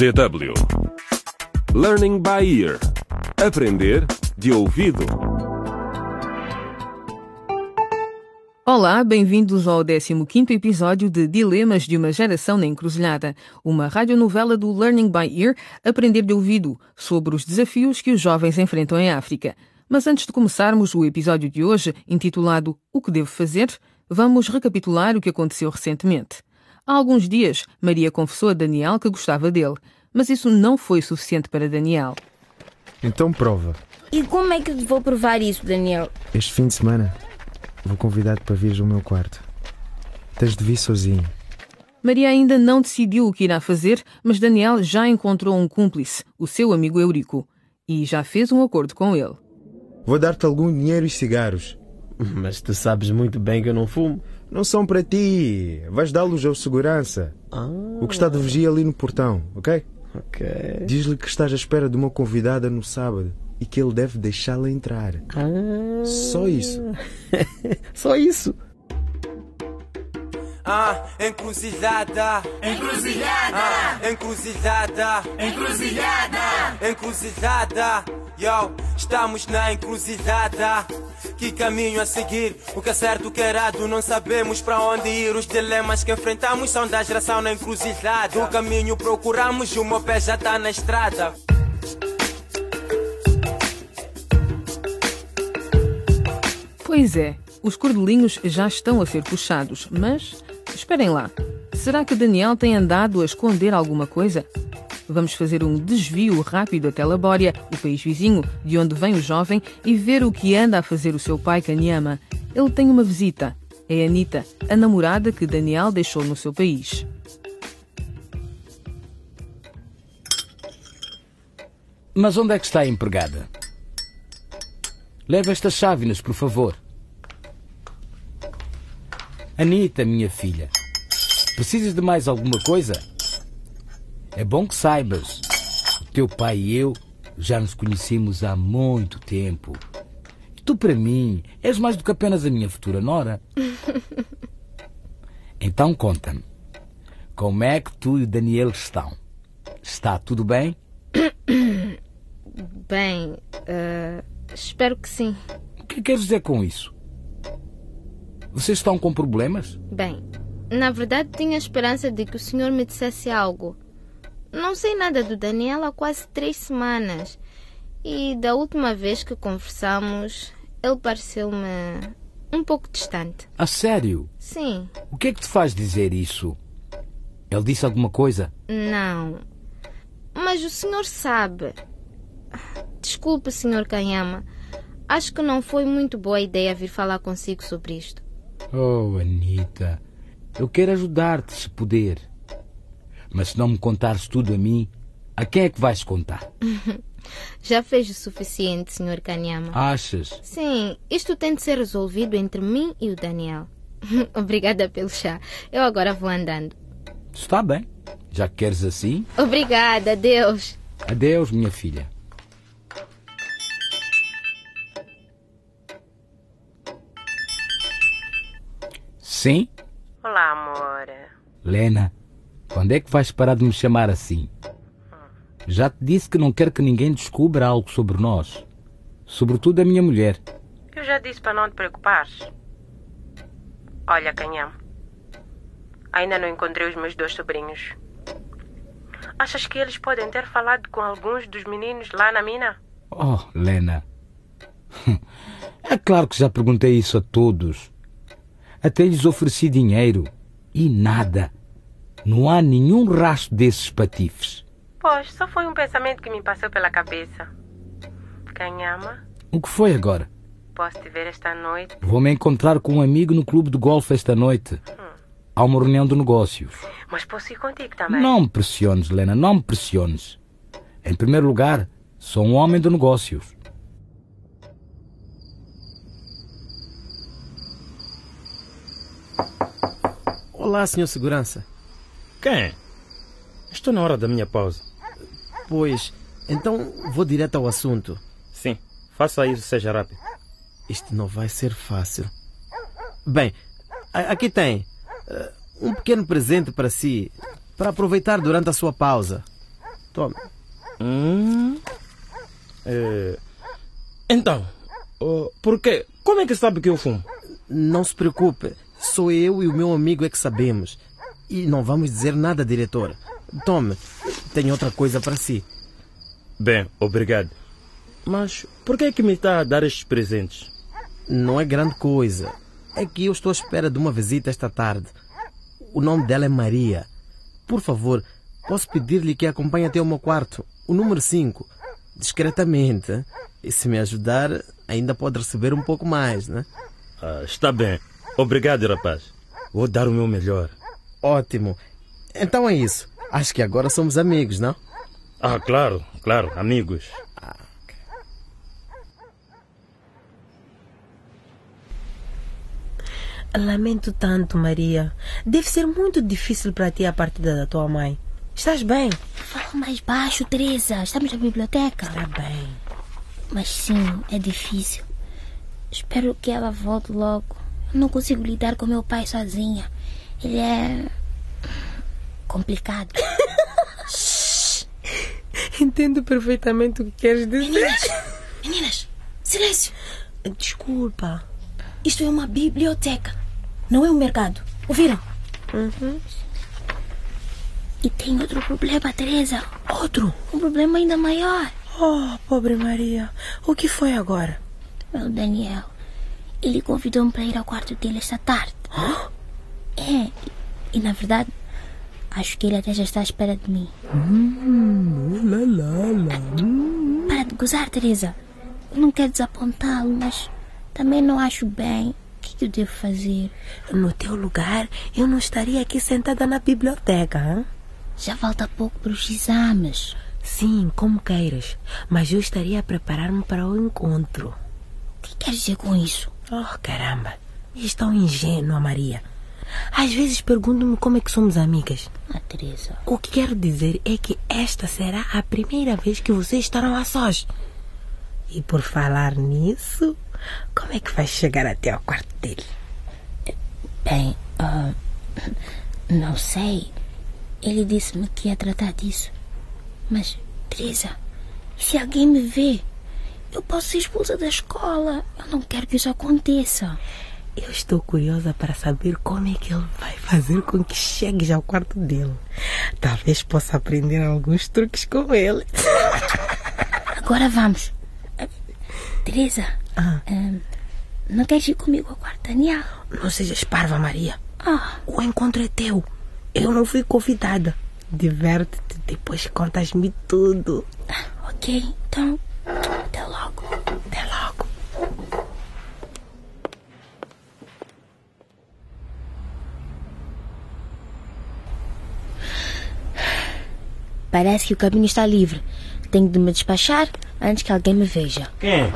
DW Learning by Ear Aprender de ouvido. Olá, bem-vindos ao 15º episódio de Dilemas de uma Geração na Encruzilhada, uma radionovela do Learning by Ear, Aprender de Ouvido, sobre os desafios que os jovens enfrentam em África. Mas antes de começarmos o episódio de hoje, intitulado O que devo fazer, vamos recapitular o que aconteceu recentemente. Há alguns dias, Maria confessou a Daniel que gostava dele, mas isso não foi suficiente para Daniel. Então prova. E como é que vou provar isso, Daniel? Este fim de semana vou convidar-te para vires ao meu quarto. Tens de vir sozinho. Maria ainda não decidiu o que irá fazer, mas Daniel já encontrou um cúmplice, o seu amigo Eurico, e já fez um acordo com ele. Vou dar-te algum dinheiro e cigarros. Mas tu sabes muito bem que eu não fumo. Não são para ti. Vais dá-los ao segurança. Ah, O que está de vigia ali no portão, ok? ok. Diz-lhe que estás à espera de uma convidada no sábado e que ele deve deixá-la entrar. Ah, Só isso. só isso. Ah, encruzilhada. Encruzilhada. Ah, encruzilhada. Encruzilhada. Encruzilhada. Yo, estamos na encruzilhada. Que caminho a seguir? O que é certo, o que é errado? Não sabemos para onde ir. Os dilemas que enfrentamos são da geração na encruzilhada. O caminho procuramos o meu pé já tá na estrada. Pois é, os cordelinhos já estão a ser puxados, mas esperem lá. Será que Daniel tem andado a esconder alguma coisa? Vamos fazer um desvio rápido até Labória, o país vizinho, de onde vem o jovem, e ver o que anda a fazer o seu pai Kanyama. Ele tem uma visita. É Anita, a namorada que Daniel deixou no seu país. Mas onde é que está a empregada? Leve estas chávenas, por favor. Anita, minha filha, precisas de mais alguma coisa? É bom que saibas. O teu pai e eu já nos conhecemos há muito tempo. E tu, para mim, és mais do que apenas a minha futura nora. Então conta-me. Como é que tu e Daniel estão? Está tudo bem? Bem, eh, espero que sim. O que queres dizer com isso? Vocês estão com problemas? Bem, na verdade tinha esperança de que o senhor me dissesse algo. Não sei nada do Daniel há quase três semanas. E da última vez que conversamos, ele pareceu-me um pouco distante. A sério? Sim, O que é que te faz dizer isso? Ele disse alguma coisa? não. Mas o senhor sabe. Desculpe, senhor Kanyama. Acho que não foi muito boa ideia vir falar consigo sobre isto. Oh, Anita, eu quero ajudar-te se puder. Mas se não me contares tudo a mim, a quem é que vais contar? Já fez o suficiente, senhor Kanyama. Achas? Sim, isto tem de ser resolvido entre mim e o Daniel. Obrigada pelo chá. Eu agora vou andando. Está bem. Já que queres assim, Obrigada, Deus. adeus, minha filha. Sim? Olá, amor. Lena, quando é que vais parar de me chamar assim? Já te disse que não quero que ninguém descubra algo sobre nós. Sobretudo a minha mulher. Eu já disse para não te preocupares. Olha, Canhão. Ainda não encontrei os meus dois sobrinhos. Achas que eles podem ter falado com alguns dos meninos lá na mina? Oh, Lena. É claro que já perguntei isso a todos. Até lhes ofereci dinheiro. E nada. Não há nenhum rastro desses patifes. Pois, só foi um pensamento que me passou pela cabeça. Canhama, O que foi agora? posso te ver esta noite? Vou-me encontrar com um amigo no clube de golfe esta noite. Há uma reunião de negócios. Mas posso ir contigo também? Não me pressiones, Lena, não me pressiones. Em primeiro lugar, sou um homem de negócios. Olá, senhor segurança. Quem? Estou na hora da minha pausa. Pois, então vou direto ao assunto. Sim, faça isso, seja rápido. Isto não vai ser fácil. Bem, aqui tem eh, um pequeno presente para si, para aproveitar durante a sua pausa. Tome. Hum. É... Então, oh, por quê? Como é que sabe que eu fumo? Não se preocupe. Sou eu e o meu amigo é que sabemos. E não vamos dizer nada, diretor. Tome, tenho outra coisa para si. Bem, obrigado. Mas por que é que me está a dar estes presentes? Não é grande coisa. É que eu estou à espera de uma visita esta tarde. O nome dela é Maria. Por favor, posso pedir-lhe que a acompanhe até o meu quarto, o número 5, discretamente. E se me ajudar, ainda pode receber um pouco mais, né? Ah, está bem. Obrigado, rapaz. Vou dar o meu melhor. Ótimo. Então é isso. Acho que agora somos amigos, não? Ah, claro, claro, amigos. Lamento tanto, Maria. Deve ser muito difícil para ti a partida da tua mãe. Estás bem? Fala mais baixo, Teresa. Estamos na biblioteca. Está bem. Mas sim, é difícil. Espero que ela volte logo. Não consigo lidar com meu pai sozinha. Ele é. complicado. Entendo perfeitamente o que queres dizer. Meninas! Meninas! Silêncio! Desculpa. Isto é uma biblioteca. Não é um mercado. Ouviram? Uhum. E tem outro problema, Teresa. Outro? Um problema ainda maior. Oh, pobre Maria. O que foi agora? É o Daniel. Ele convidou-me para ir ao quarto dele esta tarde. É. E na verdade, acho que ele até já está à espera de mim. Hum, lá, lá, lá. Hum. Para de gozar, Teresa. Não quero desapontá-lo, mas também não acho bem. O que, que eu devo fazer? No teu lugar, eu não estaria aqui sentada na biblioteca. Hein? Já falta pouco para os exames. Sim, como queiras. Mas eu estaria a preparar-me para o encontro. O que quer dizer com isso? Oh, caramba. És tão ingênua, Maria. Às vezes pergunto-me como é que somos amigas. Ah, Teresa. O que quero dizer é que esta será a primeira vez que vocês estarão a sós. E por falar nisso, como é que vais chegar até ao quarto dele? Bem, uh, não sei. Ele disse-me que ia tratar disso. Mas, Teresa, se alguém me vê, eu posso ser expulsa da escola. Eu não quero que isso aconteça. Eu estou curiosa para saber como é que ele vai fazer com que chegues ao quarto dele. Talvez possa aprender alguns truques com ele. Agora vamos. Teresa, Ah, uh, não queres ir comigo ao quarto, Daniel? não sejas parva, Maria. Ah, O encontro é teu. Eu não fui convidada. Diverte-te, depois contas-me tudo. ok. Então, até logo. Até logo. Parece que o caminho está livre. Tenho de me despachar antes que alguém me veja. Quem?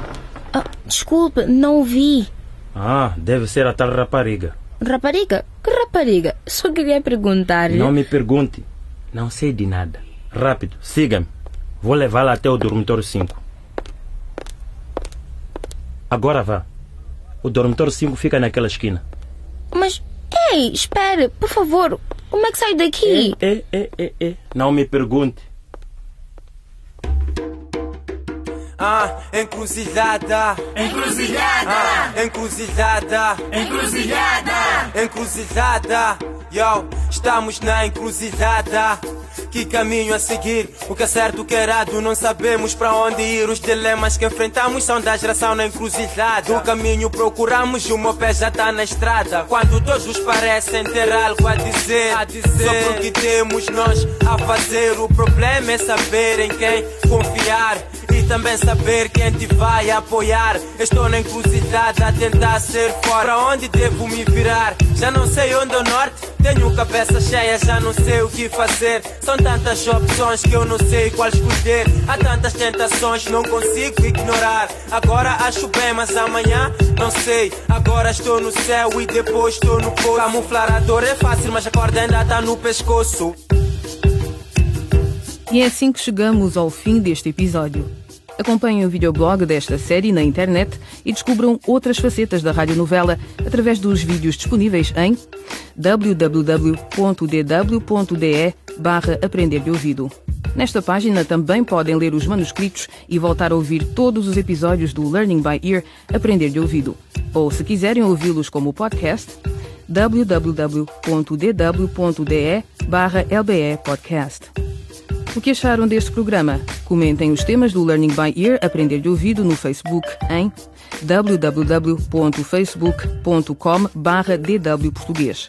Ah, desculpe, não o vi. Ah, deve ser a tal rapariga. Rapariga? Que rapariga? Só queria perguntar-lhe. Não me pergunte. Não sei de nada. Rápido, siga-me. Vou levá-la até o dormitório 5. Agora vá. O dormitório 5 fica naquela esquina. Mas, ei, espere, por favor. Como é que saio daqui? É, é, é, é. Não me pergunte. Ah, encruzilhada. Encruzilhada. Ah, encruzilhada. Encruzilhada. Encruzilhada. Yo, estamos na encruzilhada. Que caminho a seguir? O que é certo, o que é errado? Não sabemos para onde ir. Os dilemas que enfrentamos são da geração na encruzilhada. O caminho procuramos e o meu pé já tá na estrada. Quando todos parecem ter algo a dizer, a dizer sobre o que temos nós a fazer. O problema é saber em quem confiar e também saber quem te vai apoiar. Estou na encruzilhada a tentar ser fora. Para onde devo me virar? Já não sei onde é o norte. Tenho cabeça cheia, já não sei o que fazer. São tantas opções que eu não sei qual escolher. Há tantas tentações, não consigo ignorar. Agora acho bem, mas amanhã não sei. Agora estou no céu e depois estou no poço. Camuflar a dor é fácil, mas a corda ainda está no pescoço. E é assim que chegamos ao fim deste episódio. Acompanhem o videoblog desta série na internet e descubram outras facetas da radionovela através dos vídeos disponíveis em www.dw.de barra aprender de ouvido. Nesta página também podem ler os manuscritos e voltar a ouvir todos os episódios do Learning by Ear Aprender de Ouvido. Ou, se quiserem ouvi-los como podcast, www.dw.de lbe podcast. O que acharam deste programa? Comentem os temas do Learning by Ear Aprender de Ouvido no Facebook em www.facebook.com dwportuguês.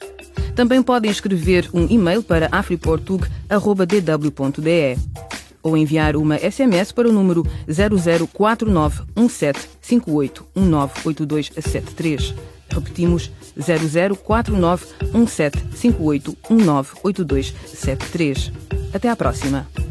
Também podem escrever um e-mail para afriportug.dw.de ou enviar uma SMS para o número 00491758198273. Repetimos 00491758198273. Até à próxima!